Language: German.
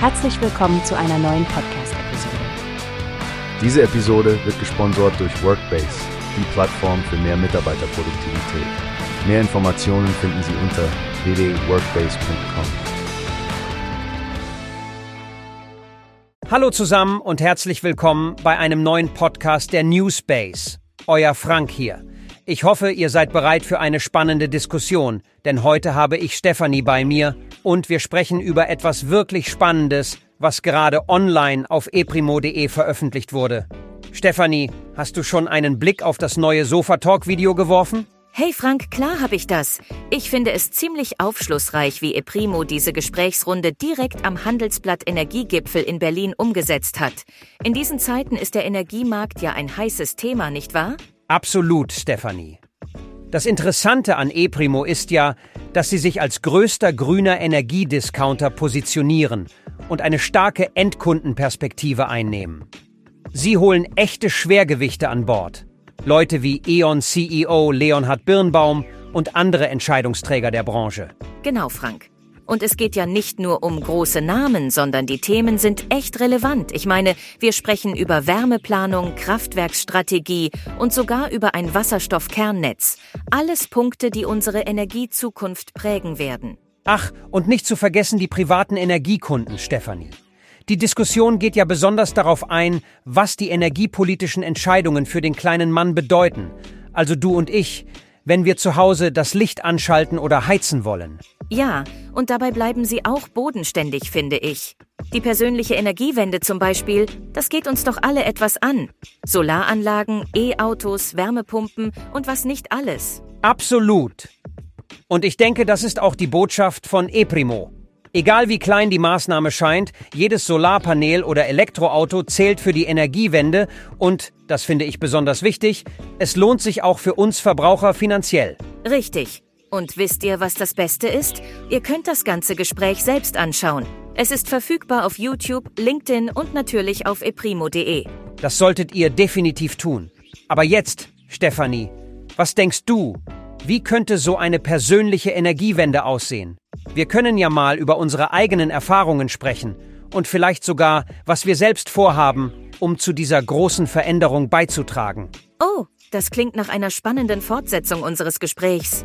Herzlich willkommen zu einer neuen Podcast-Episode. Diese Episode wird gesponsert durch Workbase, die Plattform für mehr Mitarbeiterproduktivität. Mehr Informationen finden Sie unter www.workbase.com. Hallo zusammen und herzlich willkommen bei einem neuen Podcast der Newspace. Euer Frank hier. Ich hoffe, ihr seid bereit für eine spannende Diskussion, denn heute habe ich Stefanie bei mir und wir sprechen über etwas wirklich Spannendes, was gerade online auf eprimo.de veröffentlicht wurde. Stefanie, hast du schon einen Blick auf das neue Sofa-Talk-Video geworfen? Hey Frank, klar habe ich das. Ich finde es ziemlich aufschlussreich, wie Eprimo diese Gesprächsrunde direkt am Handelsblatt Energiegipfel in Berlin umgesetzt hat. In diesen Zeiten ist der Energiemarkt ja ein heißes Thema, nicht wahr? Absolut, Stefanie. Das Interessante an ePrimo ist ja, dass sie sich als größter grüner Energiediscounter positionieren und eine starke Endkundenperspektive einnehmen. Sie holen echte Schwergewichte an Bord. Leute wie E.ON CEO Leonhard Birnbaum und andere Entscheidungsträger der Branche. Genau, Frank. Und es geht ja nicht nur um große Namen, sondern die Themen sind echt relevant. Ich meine, wir sprechen über Wärmeplanung, Kraftwerksstrategie und sogar über ein Wasserstoffkernnetz. Alles Punkte, die unsere Energiezukunft prägen werden. Ach, und nicht zu vergessen die privaten Energiekunden, Stefanie. Die Diskussion geht ja besonders darauf ein, was die energiepolitischen Entscheidungen für den kleinen Mann bedeuten. Also du und ich, wenn wir zu Hause das Licht anschalten oder heizen wollen. Ja, und dabei bleiben sie auch bodenständig, finde ich. Die persönliche Energiewende zum Beispiel, das geht uns doch alle etwas an. Solaranlagen, E-Autos, Wärmepumpen und was nicht alles. Absolut. Und ich denke, das ist auch die Botschaft von ePrimo. Egal wie klein die Maßnahme scheint, jedes Solarpanel oder Elektroauto zählt für die Energiewende und, das finde ich besonders wichtig, es lohnt sich auch für uns Verbraucher finanziell. Richtig. Und wisst ihr, was das Beste ist? Ihr könnt das ganze Gespräch selbst anschauen. Es ist verfügbar auf YouTube, LinkedIn und natürlich auf eprimo.de. Das solltet ihr definitiv tun. Aber jetzt, Stefanie, was denkst du? Wie könnte so eine persönliche Energiewende aussehen? Wir können ja mal über unsere eigenen Erfahrungen sprechen und vielleicht sogar, was wir selbst vorhaben, um zu dieser großen Veränderung beizutragen. Oh, das klingt nach einer spannenden Fortsetzung unseres Gesprächs.